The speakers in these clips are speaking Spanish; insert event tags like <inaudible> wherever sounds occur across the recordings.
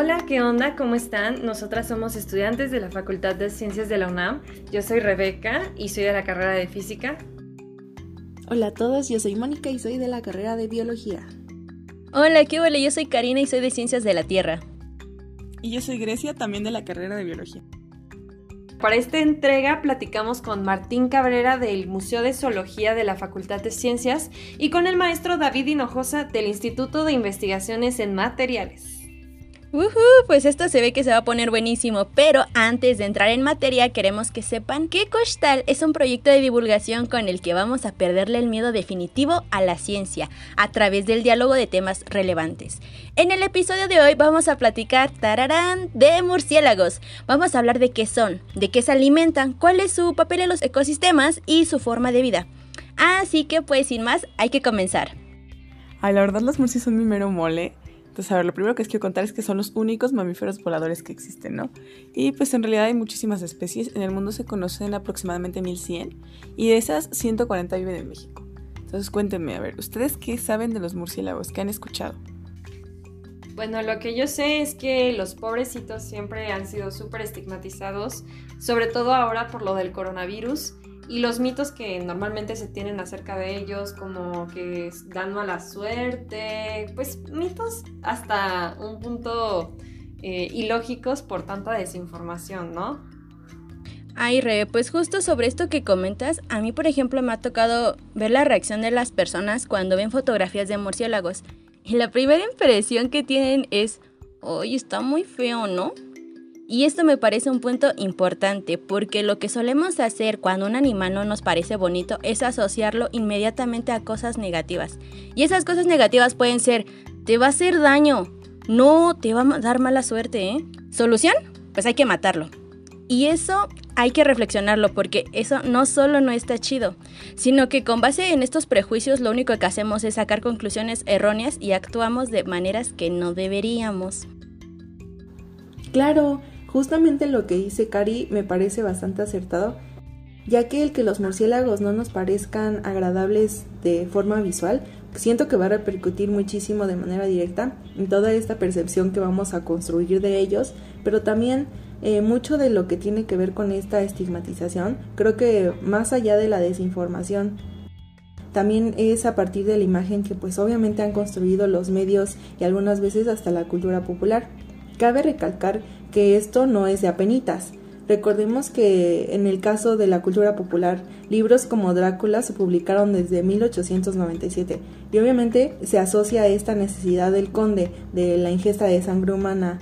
Hola, ¿qué onda? ¿Cómo están? Nosotras somos estudiantes de la Facultad de Ciencias de la UNAM. Yo soy Rebeca y soy de la carrera de Física. Hola a todos, yo soy Mónica y soy de la carrera de Biología. Hola, ¿qué hola? Yo soy Karina y soy de Ciencias de la Tierra. Y yo soy Grecia, también de la carrera de Biología. Para esta entrega platicamos con Martín Cabrera del Museo de Zoología de la Facultad de Ciencias y con el maestro David Hinojosa del Instituto de Investigaciones en Materiales. Uh pues esto se ve que se va a poner buenísimo, pero antes de entrar en materia queremos que sepan que Costal es un proyecto de divulgación con el que vamos a perderle el miedo definitivo a la ciencia a través del diálogo de temas relevantes. En el episodio de hoy vamos a platicar tararán de murciélagos. Vamos a hablar de qué son, de qué se alimentan, cuál es su papel en los ecosistemas y su forma de vida. Así que pues sin más, hay que comenzar. Ay, la verdad los murciélagos son mi mero mole. Entonces, a ver, lo primero que les quiero contar es que son los únicos mamíferos voladores que existen, ¿no? Y pues en realidad hay muchísimas especies. En el mundo se conocen aproximadamente 1100 y de esas 140 viven en México. Entonces, cuéntenme, a ver, ¿ustedes qué saben de los murciélagos? ¿Qué han escuchado? Bueno, lo que yo sé es que los pobrecitos siempre han sido súper estigmatizados, sobre todo ahora por lo del coronavirus y los mitos que normalmente se tienen acerca de ellos, como que dan mala suerte, pues mitos hasta un punto eh, ilógicos por tanta desinformación, ¿no? Ay, Re, pues justo sobre esto que comentas, a mí por ejemplo me ha tocado ver la reacción de las personas cuando ven fotografías de murciélagos. Y la primera impresión que tienen es, oye, está muy feo, ¿no? Y esto me parece un punto importante porque lo que solemos hacer cuando un animal no nos parece bonito es asociarlo inmediatamente a cosas negativas. Y esas cosas negativas pueden ser, te va a hacer daño, no, te va a dar mala suerte, ¿eh? ¿Solución? Pues hay que matarlo. Y eso hay que reflexionarlo porque eso no solo no está chido, sino que con base en estos prejuicios lo único que hacemos es sacar conclusiones erróneas y actuamos de maneras que no deberíamos. Claro, Justamente lo que dice Cari me parece bastante acertado, ya que el que los murciélagos no nos parezcan agradables de forma visual, siento que va a repercutir muchísimo de manera directa en toda esta percepción que vamos a construir de ellos, pero también eh, mucho de lo que tiene que ver con esta estigmatización, creo que más allá de la desinformación, también es a partir de la imagen que pues obviamente han construido los medios y algunas veces hasta la cultura popular. Cabe recalcar que esto no es de apenitas. Recordemos que en el caso de la cultura popular, libros como Drácula se publicaron desde 1897 y obviamente se asocia a esta necesidad del conde de la ingesta de sangre humana,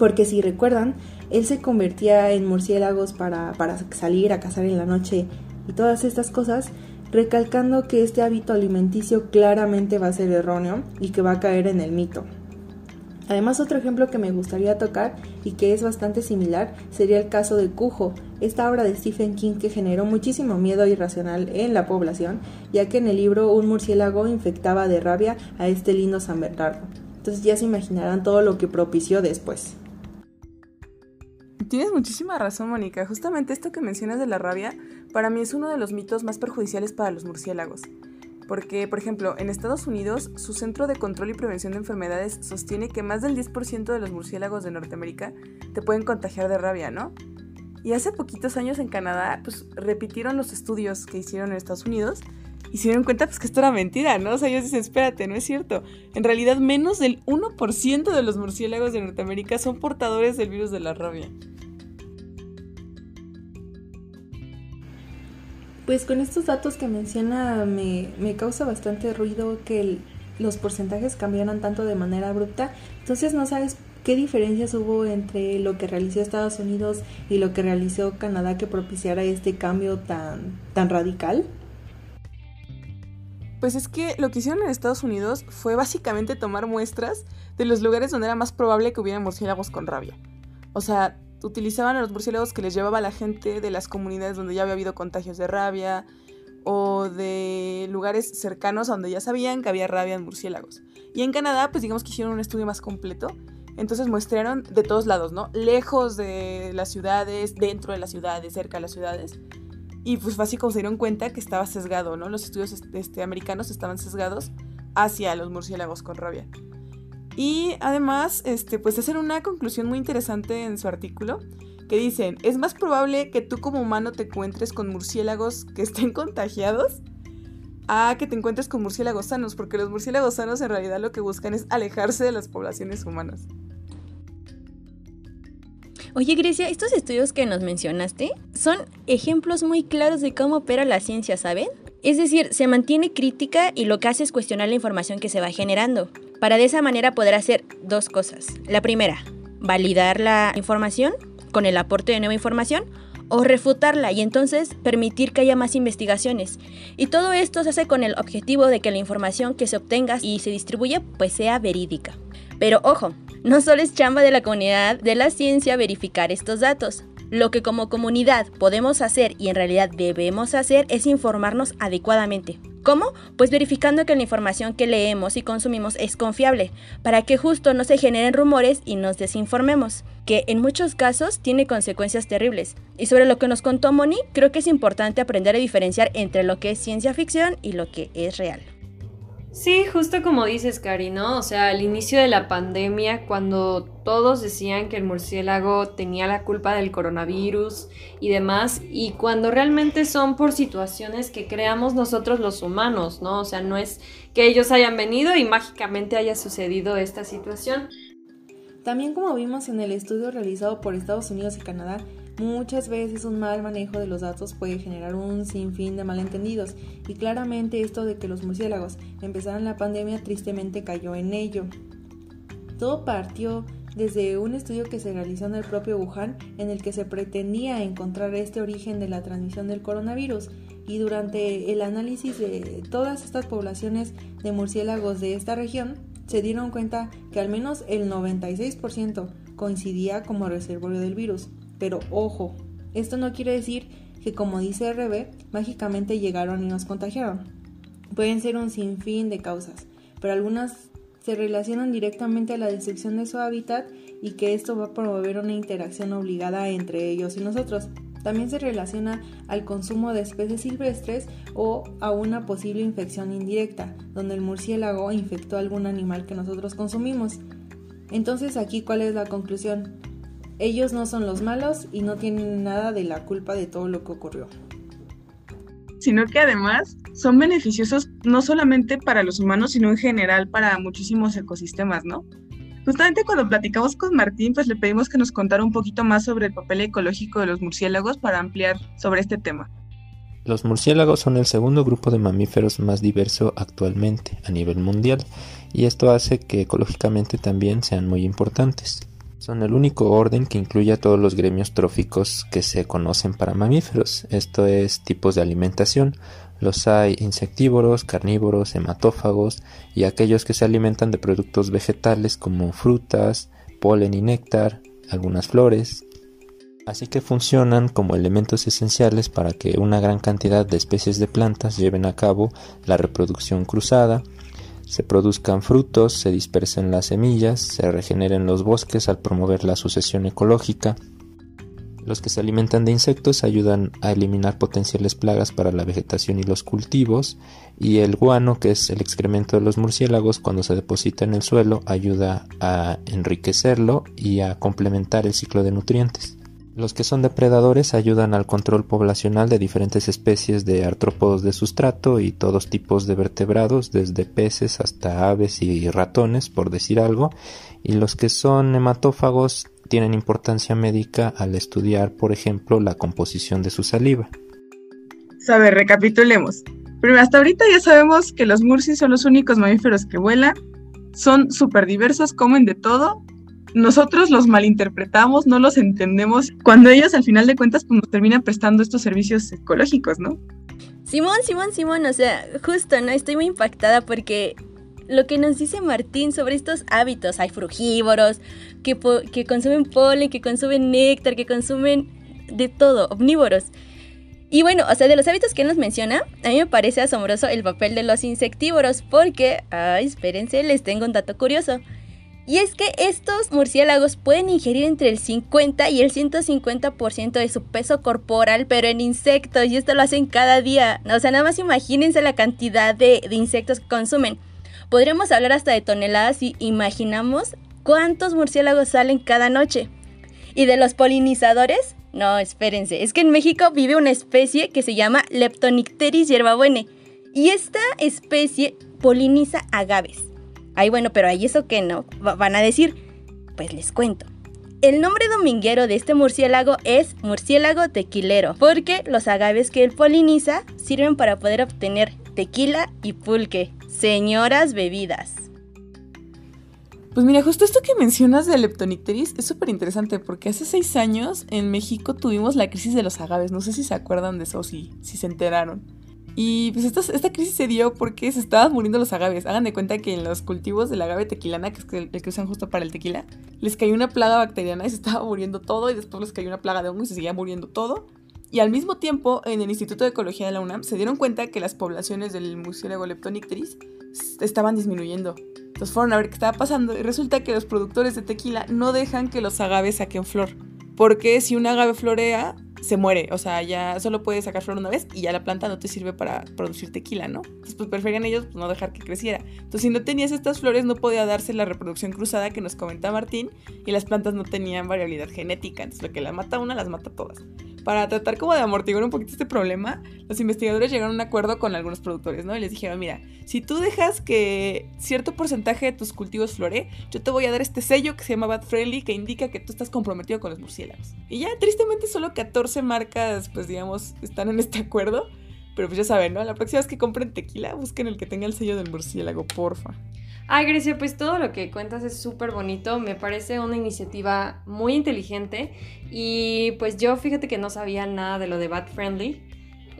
porque si recuerdan, él se convertía en murciélagos para, para salir a cazar en la noche y todas estas cosas, recalcando que este hábito alimenticio claramente va a ser erróneo y que va a caer en el mito. Además, otro ejemplo que me gustaría tocar y que es bastante similar sería el caso de Cujo, esta obra de Stephen King que generó muchísimo miedo irracional en la población, ya que en el libro un murciélago infectaba de rabia a este lindo San Bernardo. Entonces ya se imaginarán todo lo que propició después. Tienes muchísima razón, Mónica. Justamente esto que mencionas de la rabia, para mí es uno de los mitos más perjudiciales para los murciélagos. Porque, por ejemplo, en Estados Unidos, su Centro de Control y Prevención de Enfermedades sostiene que más del 10% de los murciélagos de Norteamérica te pueden contagiar de rabia, ¿no? Y hace poquitos años en Canadá, pues repitieron los estudios que hicieron en Estados Unidos y se dieron cuenta pues que esto era mentira, ¿no? O sea, ellos dicen, espérate, no es cierto. En realidad, menos del 1% de los murciélagos de Norteamérica son portadores del virus de la rabia. Pues con estos datos que menciona me, causa bastante ruido que los porcentajes cambiaran tanto de manera abrupta. Entonces no sabes qué diferencias hubo entre lo que realizó Estados Unidos y lo que realizó Canadá que propiciara este cambio tan, tan radical. Pues es que lo que hicieron en Estados Unidos fue básicamente tomar muestras de los lugares donde era más probable que hubiera murciélagos con rabia. O sea, utilizaban a los murciélagos que les llevaba la gente de las comunidades donde ya había habido contagios de rabia o de lugares cercanos a donde ya sabían que había rabia en murciélagos. Y en Canadá, pues digamos que hicieron un estudio más completo. Entonces muestrearon de todos lados, ¿no? Lejos de las ciudades, dentro de las ciudades, cerca de las ciudades. Y pues así como se dieron cuenta que estaba sesgado, ¿no? Los estudios este, americanos estaban sesgados hacia los murciélagos con rabia. Y además, este, pues hacen una conclusión muy interesante en su artículo, que dicen, es más probable que tú como humano te encuentres con murciélagos que estén <laughs> contagiados a que te encuentres con murciélagos sanos, porque los murciélagos sanos en realidad lo que buscan es alejarse de las poblaciones humanas. Oye Grecia, estos estudios que nos mencionaste son ejemplos muy claros de cómo opera la ciencia, ¿saben? Es decir, se mantiene crítica y lo que hace es cuestionar la información que se va generando, para de esa manera poder hacer dos cosas. La primera, validar la información con el aporte de nueva información o refutarla y entonces permitir que haya más investigaciones. Y todo esto se hace con el objetivo de que la información que se obtenga y se distribuya pues sea verídica. Pero ojo, no solo es chamba de la comunidad de la ciencia verificar estos datos. Lo que como comunidad podemos hacer y en realidad debemos hacer es informarnos adecuadamente. ¿Cómo? Pues verificando que la información que leemos y consumimos es confiable, para que justo no se generen rumores y nos desinformemos, que en muchos casos tiene consecuencias terribles. Y sobre lo que nos contó Moni, creo que es importante aprender a diferenciar entre lo que es ciencia ficción y lo que es real. Sí, justo como dices, Cari, ¿no? O sea, al inicio de la pandemia, cuando todos decían que el murciélago tenía la culpa del coronavirus y demás, y cuando realmente son por situaciones que creamos nosotros los humanos, ¿no? O sea, no es que ellos hayan venido y mágicamente haya sucedido esta situación. También como vimos en el estudio realizado por Estados Unidos y Canadá, Muchas veces un mal manejo de los datos puede generar un sinfín de malentendidos y claramente esto de que los murciélagos empezaran la pandemia tristemente cayó en ello. Todo partió desde un estudio que se realizó en el propio Wuhan en el que se pretendía encontrar este origen de la transmisión del coronavirus y durante el análisis de todas estas poblaciones de murciélagos de esta región se dieron cuenta que al menos el 96% coincidía como reservorio del virus. Pero ojo, esto no quiere decir que como dice RB, mágicamente llegaron y nos contagiaron. Pueden ser un sinfín de causas, pero algunas se relacionan directamente a la destrucción de su hábitat y que esto va a promover una interacción obligada entre ellos y nosotros. También se relaciona al consumo de especies silvestres o a una posible infección indirecta, donde el murciélago infectó a algún animal que nosotros consumimos. Entonces aquí, ¿cuál es la conclusión? Ellos no son los malos y no tienen nada de la culpa de todo lo que ocurrió. Sino que además son beneficiosos no solamente para los humanos, sino en general para muchísimos ecosistemas, ¿no? Justamente cuando platicamos con Martín, pues le pedimos que nos contara un poquito más sobre el papel ecológico de los murciélagos para ampliar sobre este tema. Los murciélagos son el segundo grupo de mamíferos más diverso actualmente a nivel mundial y esto hace que ecológicamente también sean muy importantes. Son el único orden que incluye a todos los gremios tróficos que se conocen para mamíferos, esto es tipos de alimentación. Los hay insectívoros, carnívoros, hematófagos y aquellos que se alimentan de productos vegetales como frutas, polen y néctar, algunas flores. Así que funcionan como elementos esenciales para que una gran cantidad de especies de plantas lleven a cabo la reproducción cruzada se produzcan frutos, se dispersen las semillas, se regeneren los bosques al promover la sucesión ecológica. Los que se alimentan de insectos ayudan a eliminar potenciales plagas para la vegetación y los cultivos, y el guano, que es el excremento de los murciélagos, cuando se deposita en el suelo, ayuda a enriquecerlo y a complementar el ciclo de nutrientes. Los que son depredadores ayudan al control poblacional de diferentes especies de artrópodos de sustrato y todos tipos de vertebrados, desde peces hasta aves y ratones, por decir algo, y los que son hematófagos tienen importancia médica al estudiar, por ejemplo, la composición de su saliva. A ver, recapitulemos. Primero, hasta ahorita ya sabemos que los murcis son los únicos mamíferos que vuelan, son súper diversos, comen de todo nosotros los malinterpretamos, no los entendemos, cuando ellos al final de cuentas pues, nos terminan prestando estos servicios ecológicos, ¿no? Simón, Simón, Simón, o sea, justo, ¿no? Estoy muy impactada porque lo que nos dice Martín sobre estos hábitos, hay frugívoros que, que consumen polen, que consumen néctar, que consumen de todo, omnívoros. Y bueno, o sea, de los hábitos que él nos menciona, a mí me parece asombroso el papel de los insectívoros, porque, ay, espérense, les tengo un dato curioso. Y es que estos murciélagos pueden ingerir entre el 50 y el 150% de su peso corporal, pero en insectos, y esto lo hacen cada día. O sea, nada más imagínense la cantidad de, insectos que consumen. Podríamos hablar hasta de toneladas y imaginamos cuántos murciélagos salen cada noche. ¿Y de los polinizadores? No, espérense, es que en México vive una especie que se llama Leptonicteris hierbabuene y esta especie poliniza agaves. Ay, bueno, pero ahí eso que no, van a decir, pues les cuento. El nombre dominguero de este murciélago es murciélago tequilero, porque los agaves que él poliniza sirven para poder obtener tequila y pulque, señoras bebidas. Pues mira, justo esto que mencionas de Leptonicteris es súper interesante porque hace seis años en México tuvimos la crisis de los agaves. No sé si se acuerdan de eso o si se enteraron. Y pues esta, crisis se dio porque se estaban muriendo los agaves. Hagan de cuenta que en los cultivos del agave tequilana, que es el, que usan justo para el tequila, les cayó una plaga bacteriana y se estaba muriendo todo. Y después les cayó una plaga de hongo y se seguía muriendo todo. Y al mismo tiempo, en el Instituto de Ecología de la UNAM se dieron cuenta que las poblaciones del murciélago Leptonicteris estaban disminuyendo. Entonces fueron a ver qué estaba pasando y resulta que los productores de tequila no dejan que los agaves saquen flor. Porque si un agave florea, se muere. O sea, ya solo puedes sacar flor una vez y ya la planta no te sirve para producir tequila, ¿no? Entonces, pues preferían ellos pues, no dejar que creciera. Entonces, si no tenías estas flores, no podía darse la reproducción cruzada que nos comenta Martín y las plantas no tenían variabilidad genética. Entonces, lo que las mata una, las mata todas. Para tratar como de amortiguar un poquito este problema, los investigadores llegaron a un acuerdo con algunos productores, ¿no? Y les dijeron, mira, si tú dejas que cierto porcentaje de tus cultivos flore, yo te voy a dar este sello que se llama Bad Friendly que indica que tú estás comprometido con los murciélagos. Y ya, tristemente, solo 14 marcas, pues digamos, están en este acuerdo. Pero pues ya saben, ¿no? La próxima vez que compren tequila, busquen el que tenga el sello del murciélago, porfa. Ay, Grecia, pues todo lo que cuentas es súper bonito, me parece una iniciativa muy inteligente. Y pues yo fíjate que no sabía nada de lo de Bat Friendly,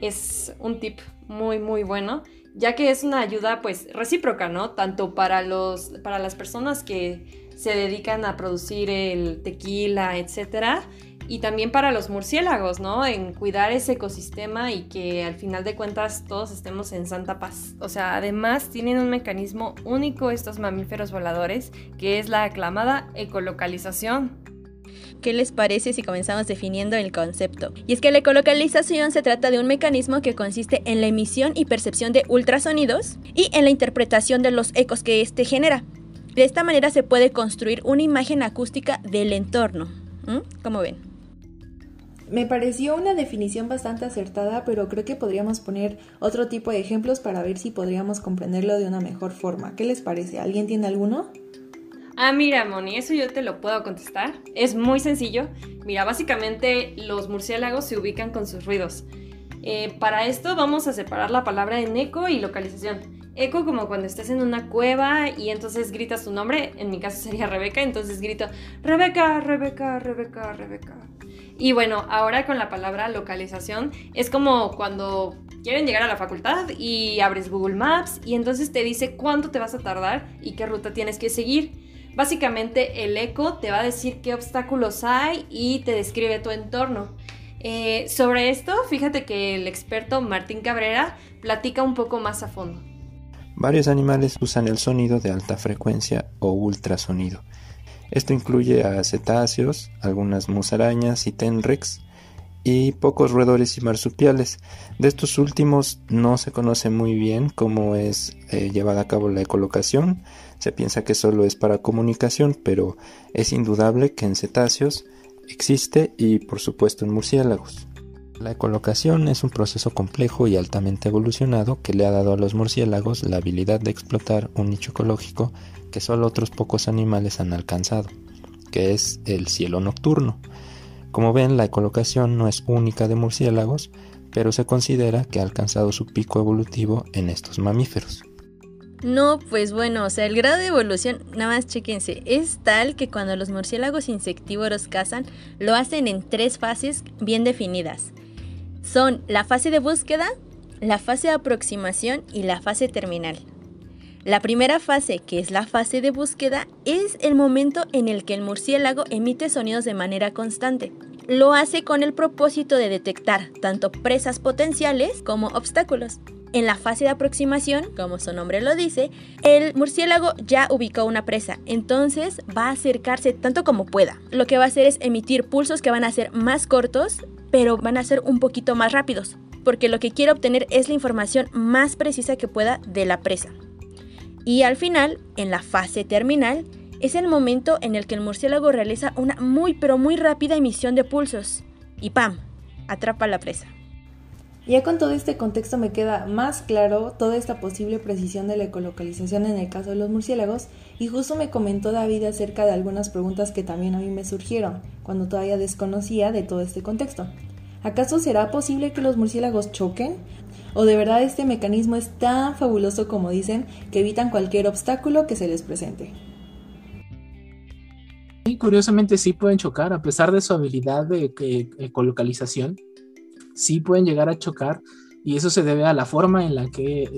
es un tip muy muy bueno, ya que es una ayuda pues recíproca, ¿no? Tanto para, los, para las personas que se dedican a producir el tequila, etcétera, y también para los murciélagos, ¿no? En cuidar ese ecosistema y que al final de cuentas todos estemos en santa paz. O sea, además tienen un mecanismo único estos mamíferos voladores, que es la aclamada ecolocalización. ¿Qué les parece si comenzamos definiendo el concepto? Y es que la ecolocalización se trata de un mecanismo que consiste en la emisión y percepción de ultrasonidos y en la interpretación de los ecos que éste genera. De esta manera se puede construir una imagen acústica del entorno. ¿Mm? ¿Cómo ven? Me pareció una definición bastante acertada, pero creo que podríamos poner otro tipo de ejemplos para ver si podríamos comprenderlo de una mejor forma. ¿Qué les parece? ¿Alguien tiene alguno? Ah, mira, Moni, eso yo te lo puedo contestar. Es muy sencillo. Mira, básicamente los murciélagos se ubican con sus ruidos. Eh, para esto vamos a separar la palabra en eco y localización. Eco como cuando estés en una cueva y entonces gritas tu nombre, en mi caso sería Rebeca, entonces grito Rebeca, Rebeca, Rebeca, Rebeca. Y bueno, ahora con la palabra localización es como cuando quieren llegar a la facultad y abres Google Maps y entonces te dice cuánto te vas a tardar y qué ruta tienes que seguir. Básicamente el eco te va a decir qué obstáculos hay y te describe tu entorno. Eh, sobre esto, fíjate que el experto Martín Cabrera platica un poco más a fondo. Varios animales usan el sonido de alta frecuencia o ultrasonido esto incluye a cetáceos, algunas musarañas y tenrex, y pocos roedores y marsupiales. De estos últimos no se conoce muy bien cómo es eh, llevada a cabo la ecolocación. Se piensa que solo es para comunicación, pero es indudable que en cetáceos existe y por supuesto en murciélagos. La ecolocación es un proceso complejo y altamente evolucionado que le ha dado a los murciélagos la habilidad de explotar un nicho ecológico que solo otros pocos animales han alcanzado, que es el cielo nocturno. Como ven, la ecolocación no es única de murciélagos, pero se considera que ha alcanzado su pico evolutivo en estos mamíferos. No, pues bueno, o sea, el grado de evolución, nada más chequense, es tal que cuando los murciélagos insectívoros cazan, lo hacen en tres fases bien definidas. Son la fase de búsqueda, la fase de aproximación y la fase terminal. La primera fase, que es la fase de búsqueda, es el momento en el que el murciélago emite sonidos de manera constante. Lo hace con el propósito de detectar tanto presas potenciales como obstáculos. En la fase de aproximación, como su nombre lo dice, el murciélago ya ubicó una presa, entonces va a acercarse tanto como pueda. Lo que va a hacer es emitir pulsos que van a ser más cortos, pero van a ser un poquito más rápidos, porque lo que quiere obtener es la información más precisa que pueda de la presa. Y al final, en la fase terminal, es el momento en el que el murciélago realiza una muy pero muy rápida emisión de pulsos y ¡pam! atrapa a la presa. Ya con todo este contexto me queda más claro toda esta posible precisión de la ecolocalización en el caso de los murciélagos y justo me comentó David acerca de algunas preguntas que también a mí me surgieron cuando todavía desconocía de todo este contexto. ¿Acaso será posible que los murciélagos choquen? ¿O de verdad este mecanismo es tan fabuloso como dicen que evitan cualquier obstáculo que se les presente? Y curiosamente sí pueden chocar, a pesar de su habilidad de ecolocalización, sí pueden llegar a chocar y eso se debe a la forma en la que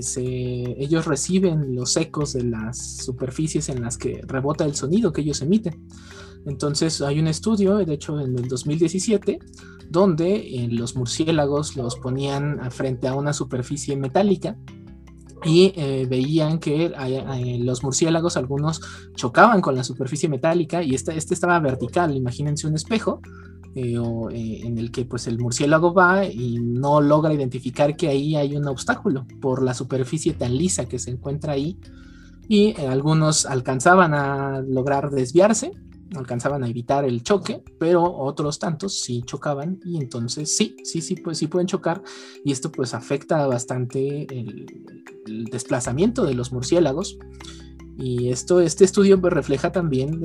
ellos reciben los ecos de las superficies en las que rebota el sonido que ellos emiten. Entonces hay un estudio, de hecho en el 2017, donde eh, los murciélagos los ponían frente a una superficie metálica y eh, veían que eh, los murciélagos algunos chocaban con la superficie metálica y este, este estaba vertical, imagínense un espejo eh, en el que pues el murciélago va y no logra identificar que ahí hay un obstáculo por la superficie tan lisa que se encuentra ahí. Y algunos alcanzaban a lograr desviarse alcanzaban a evitar el choque, pero otros tantos sí chocaban y entonces sí, sí, sí, pues sí pueden chocar. Y esto pues afecta bastante el desplazamiento de los murciélagos y esto, este estudio pues, refleja también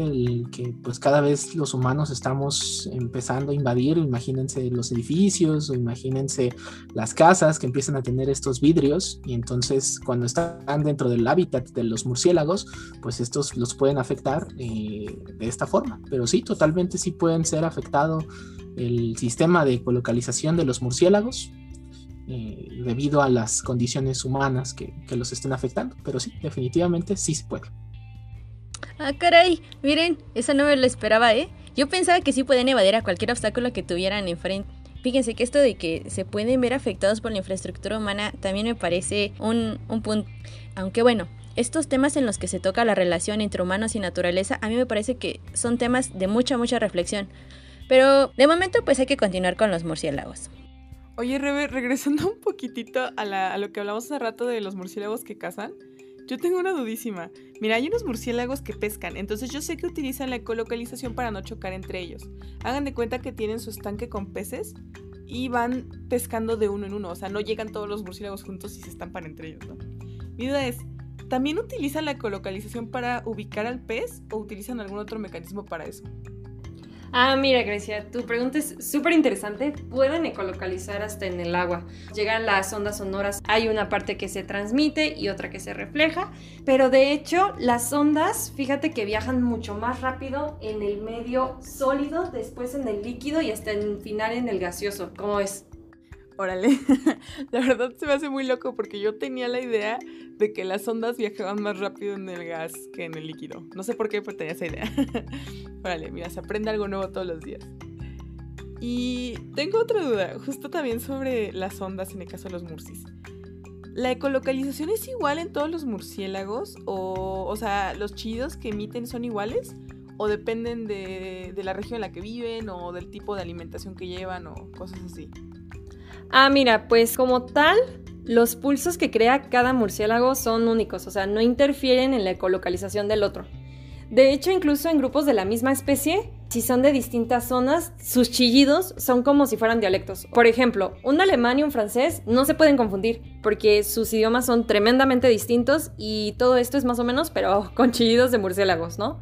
que pues cada vez los humanos estamos empezando a invadir, imagínense los edificios o imagínense las casas que empiezan a tener estos vidrios y entonces cuando están dentro del hábitat de los murciélagos, pues estos los pueden afectar eh, de esta forma. Pero sí, totalmente sí pueden ser afectado el sistema de colocalización de los murciélagos eh, debido a las condiciones humanas que, los estén afectando. Pero sí, definitivamente sí se puede. Ah, caray, miren, eso no me lo esperaba, ¿eh? Yo pensaba que sí pueden evadir a cualquier obstáculo que tuvieran enfrente. Fíjense que esto de que se pueden ver afectados por la infraestructura humana también me parece un, un punto. Aunque bueno, estos temas en los que se toca la relación entre humanos y naturaleza, a mí me parece que son temas de mucha, mucha reflexión. Pero de momento pues hay que continuar con los murciélagos. Oye, Rebe, regresando un poquitito a, lo que hablamos hace rato de los murciélagos que cazan, yo tengo una dudísima. Mira, hay unos murciélagos que pescan, entonces yo sé que utilizan la ecolocalización para no chocar entre ellos. Hagan de cuenta que tienen su estanque con peces y van pescando de uno en uno, o sea, no llegan todos los murciélagos juntos y se estampan entre ellos, ¿no? Mi duda es, ¿también utilizan la ecolocalización para ubicar al pez o utilizan algún otro mecanismo para eso? Ah, mira, Grecia, tu pregunta es súper interesante. Pueden ecolocalizar hasta en el agua. Llegan las ondas sonoras, hay una parte que se transmite y otra que se refleja, pero de hecho las ondas, fíjate que viajan mucho más rápido en el medio sólido, después en el líquido y hasta en final en el gaseoso. ¿Cómo es? Órale, <laughs> la verdad se me hace muy loco porque yo tenía la idea de que las ondas viajaban más rápido en el gas que en el líquido. No sé por qué, pero tenía esa idea. <laughs> Órale, mira, se aprende algo nuevo todos los días. Y tengo otra duda, justo también sobre las ondas en el caso de los murcis. ¿La ecolocalización es igual en todos los murciélagos? O, o sea, ¿los chillidos que emiten son iguales? ¿O dependen de, de la región en la que viven? ¿O del tipo de alimentación que llevan? ¿O cosas así? Ah, mira, pues como tal, los pulsos que crea cada murciélago son únicos, o sea, no interfieren en la ecolocalización del otro. De hecho, incluso en grupos de la misma especie, si son de distintas zonas, sus chillidos son como si fueran dialectos. Por ejemplo, un alemán y un francés no se pueden confundir porque sus idiomas son tremendamente distintos y todo esto es más o menos, pero <laughs> con chillidos de murciélagos, ¿no?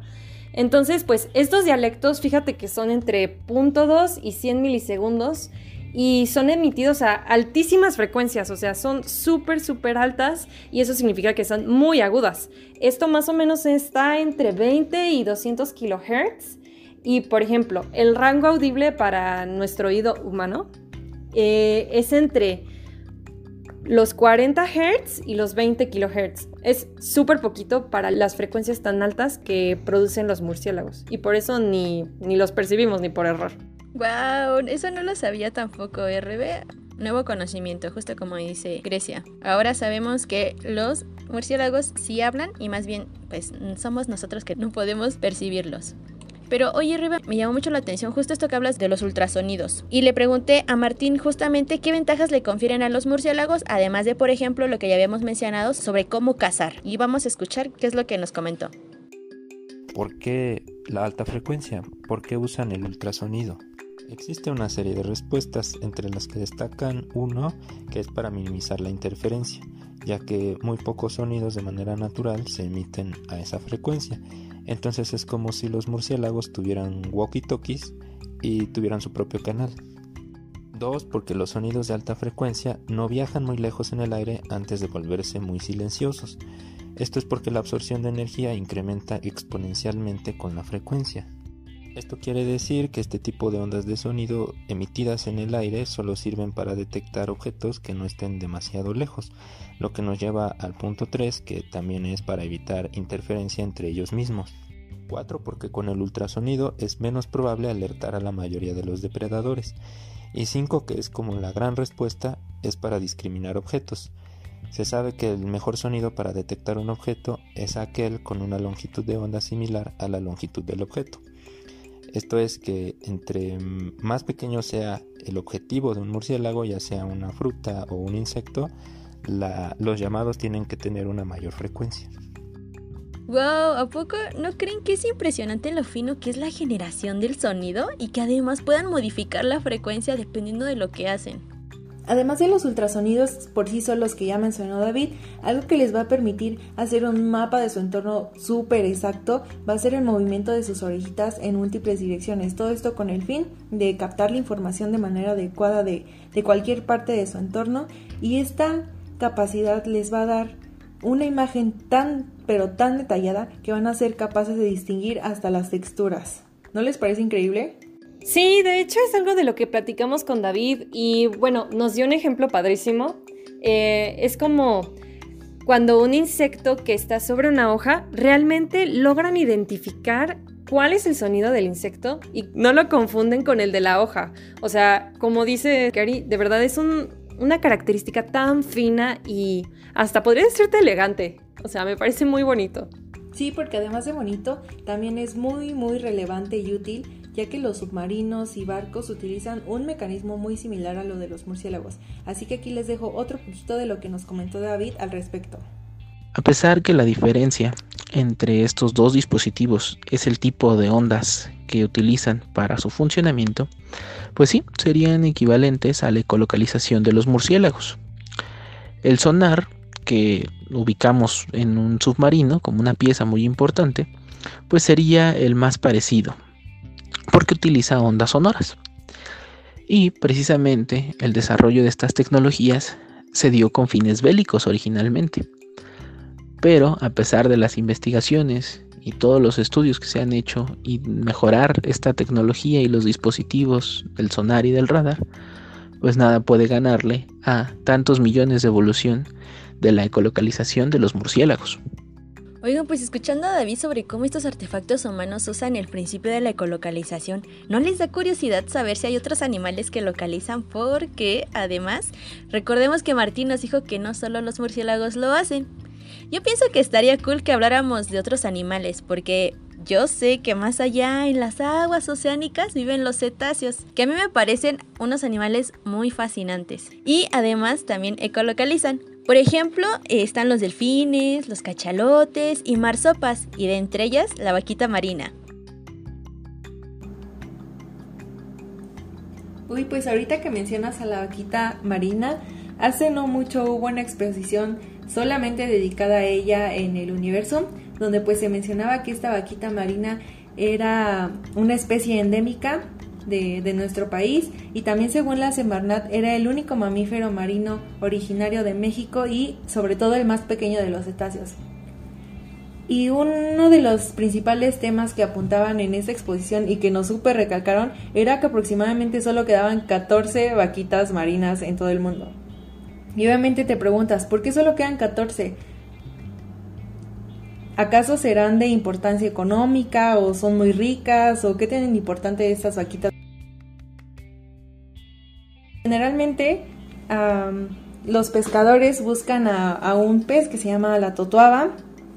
Entonces, pues estos dialectos, fíjate que son entre 0.2 y 100 milisegundos y son emitidos a altísimas frecuencias, o sea, son súper, súper altas y eso significa que son muy agudas. Esto más o menos está entre 20 y 200 kilohertz y, por ejemplo, el rango audible para nuestro oído humano eh, es entre los 40 Hz y los 20 kHz. Es súper poquito para las frecuencias tan altas que producen los murciélagos y por eso ni, ni los percibimos ni por error. Wow, eso no lo sabía tampoco, RB. Nuevo conocimiento, justo como dice Grecia. Ahora sabemos que los murciélagos sí hablan y más bien pues somos nosotros que no podemos percibirlos. Pero oye, Riva, me llamó mucho la atención justo esto que hablas de los ultrasonidos. Y le pregunté a Martín justamente qué ventajas le confieren a los murciélagos, además de, por ejemplo, lo que ya habíamos mencionado sobre cómo cazar. Y vamos a escuchar qué es lo que nos comentó. ¿Por qué la alta frecuencia? ¿Por qué usan el ultrasonido? Existe una serie de respuestas, entre las que destacan uno, que es para minimizar la interferencia, ya que muy pocos sonidos de manera natural se emiten a esa frecuencia. Entonces es como si los murciélagos tuvieran walkie-talkies y tuvieran su propio canal. Dos, porque los sonidos de alta frecuencia no viajan muy lejos en el aire antes de volverse muy silenciosos. Esto es porque la absorción de energía incrementa exponencialmente con la frecuencia. Esto quiere decir que este tipo de ondas de sonido emitidas en el aire solo sirven para detectar objetos que no estén demasiado lejos, lo que nos lleva al punto 3 que también es para evitar interferencia entre ellos mismos. 4 porque con el ultrasonido es menos probable alertar a la mayoría de los depredadores. Y 5 que es como la gran respuesta es para discriminar objetos. Se sabe que el mejor sonido para detectar un objeto es aquel con una longitud de onda similar a la longitud del objeto. Esto es que entre más pequeño sea el objetivo de un murciélago, ya sea una fruta o un insecto, los llamados tienen que tener una mayor frecuencia. Wow, ¿a poco no creen que es impresionante lo fino que es la generación del sonido y que además puedan modificar la frecuencia dependiendo de lo que hacen? Además de los ultrasonidos por sí solos que ya mencionó David, algo que les va a permitir hacer un mapa de su entorno súper exacto va a ser el movimiento de sus orejitas en múltiples direcciones. Todo esto con el fin de captar la información de manera adecuada de, de cualquier parte de su entorno y esta capacidad les va a dar una imagen tan pero tan detallada que van a ser capaces de distinguir hasta las texturas. ¿No les parece increíble? Sí, de hecho es algo de lo que platicamos con David y bueno, nos dio un ejemplo padrísimo. Eh, es como cuando un insecto que está sobre una hoja realmente logran identificar cuál es el sonido del insecto y no lo confunden con el de la hoja. O sea, como dice Gary, de verdad es una característica tan fina y hasta podría decirte elegante. O sea, me parece muy bonito. Sí, porque además de bonito, también es muy, muy relevante y útil ya que los submarinos y barcos utilizan un mecanismo muy similar a lo de los murciélagos. Así que aquí les dejo otro poquito de lo que nos comentó David al respecto. A pesar que la diferencia entre estos dos dispositivos es el tipo de ondas que utilizan para su funcionamiento, pues sí, serían equivalentes a la ecolocalización de los murciélagos. El sonar, que ubicamos en un submarino como una pieza muy importante, pues sería el más parecido, porque utiliza ondas sonoras. Y precisamente el desarrollo de estas tecnologías se dio con fines bélicos originalmente. Pero a pesar de las investigaciones y todos los estudios que se han hecho y mejorar esta tecnología y los dispositivos del sonar y del radar, pues nada puede ganarle a tantos millones de evolución de la ecolocalización de los murciélagos. Oigan, pues escuchando a David sobre cómo estos artefactos humanos usan el principio de la ecolocalización, ¿no les da curiosidad saber si hay otros animales que localizan? Porque, además, recordemos que Martín nos dijo que no solo los murciélagos lo hacen. Yo pienso que estaría cool que habláramos de otros animales, porque yo sé que más allá en las aguas oceánicas viven los cetáceos, que a mí me parecen unos animales muy fascinantes. Y además también ecolocalizan. Por ejemplo, están los delfines, los cachalotes y marsopas, y de entre ellas la vaquita marina. Uy, pues ahorita que mencionas a la vaquita marina, hace no mucho hubo una exposición solamente dedicada a ella en el universo, donde pues se mencionaba que esta vaquita marina era una especie endémica de, nuestro país y también según la Semarnat era el único mamífero marino originario de México y sobre todo el más pequeño de los cetáceos. Y uno de los principales temas que apuntaban en esa exposición y que nos super recalcaron era que aproximadamente solo quedaban 14 vaquitas marinas en todo el mundo. Y obviamente te preguntas, ¿por qué solo quedan 14? ¿Acaso serán de importancia económica o son muy ricas o qué tienen importante estas vaquitas? Generalmente los pescadores buscan a, un pez que se llama la totuaba,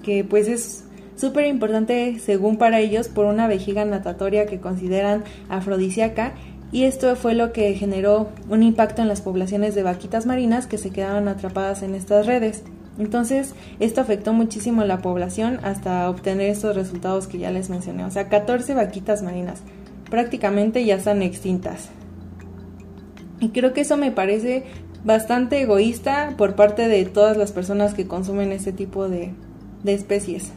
que pues es súper importante según para ellos por una vejiga natatoria que consideran afrodisíaca y esto fue lo que generó un impacto en las poblaciones de vaquitas marinas que se quedaban atrapadas en estas redes. Entonces, esto afectó muchísimo la población hasta obtener estos resultados que ya les mencioné. O sea, 14 vaquitas marinas prácticamente ya están extintas. Y creo que eso me parece bastante egoísta por parte de todas las personas que consumen este tipo de, de especies.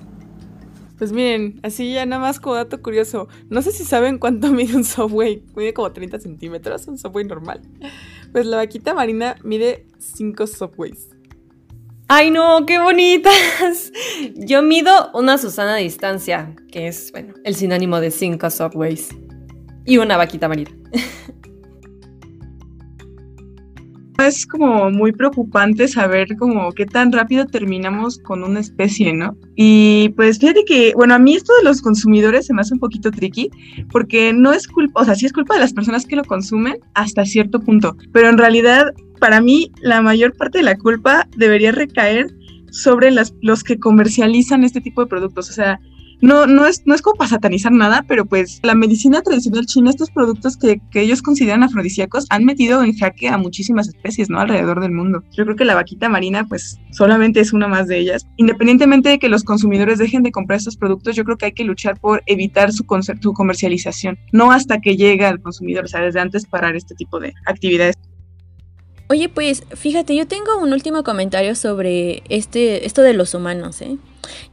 Pues miren, así ya nada más como dato curioso. No sé si saben cuánto <laughs> mide un subway. Mide como 30 centímetros, un subway normal. Pues la vaquita marina mide 5 subways. ¡Ay no! ¡Qué bonitas! <laughs> Yo mido una Susana a distancia, que es, bueno, el sinónimo de 5 subways. Y una vaquita marina. <laughs> Es como muy preocupante saber como qué tan rápido terminamos con una especie, ¿no? Y pues fíjate que, bueno, a mí esto de los consumidores se me hace un poquito tricky, porque no es culpa, o sea, sí es culpa de las personas que lo consumen hasta cierto punto, pero en realidad, para mí, la mayor parte de la culpa debería recaer sobre las, los que comercializan este tipo de productos. O sea, no, no, es, no es como para satanizar nada, pero pues la medicina tradicional china, estos productos que, que, ellos consideran afrodisíacos, han metido en jaque a muchísimas especies, ¿no? Alrededor del mundo. Yo creo que la vaquita marina, pues solamente es una más de ellas. Independientemente de que los consumidores dejen de comprar estos productos, yo creo que hay que luchar por evitar su, su comercialización, no hasta que llegue al consumidor, o sea, desde antes parar este tipo de actividades. Oye, pues fíjate, yo tengo un último comentario sobre este, esto de los humanos, ¿eh?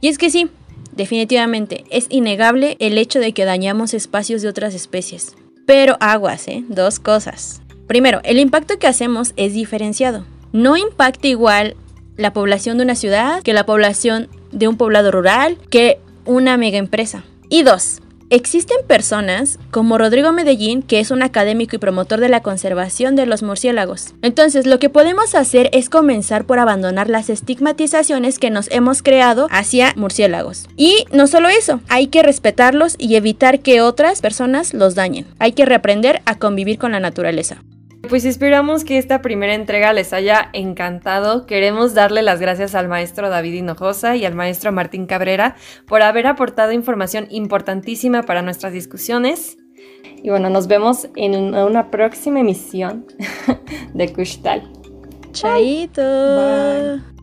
Y es que sí, Definitivamente, es innegable el hecho de que dañamos espacios de otras especies. Pero aguas, ¿eh? Dos cosas. Primero, el impacto que hacemos es diferenciado. No impacta igual la población de una ciudad que la población de un poblado rural que una mega empresa. Y dos, Existen personas como Rodrigo Medellín, que es un académico y promotor de la conservación de los murciélagos. Entonces, lo que podemos hacer es comenzar por abandonar las estigmatizaciones que nos hemos creado hacia murciélagos. Y no solo eso, hay que respetarlos y evitar que otras personas los dañen. Hay que reaprender a convivir con la naturaleza. Pues esperamos que esta primera entrega les haya encantado. Queremos darle las gracias al maestro David Hinojosa y al maestro Martín Cabrera por haber aportado información importantísima para nuestras discusiones. Y bueno, nos vemos en una próxima emisión <laughs> de Kushtal. Chaito. Bye.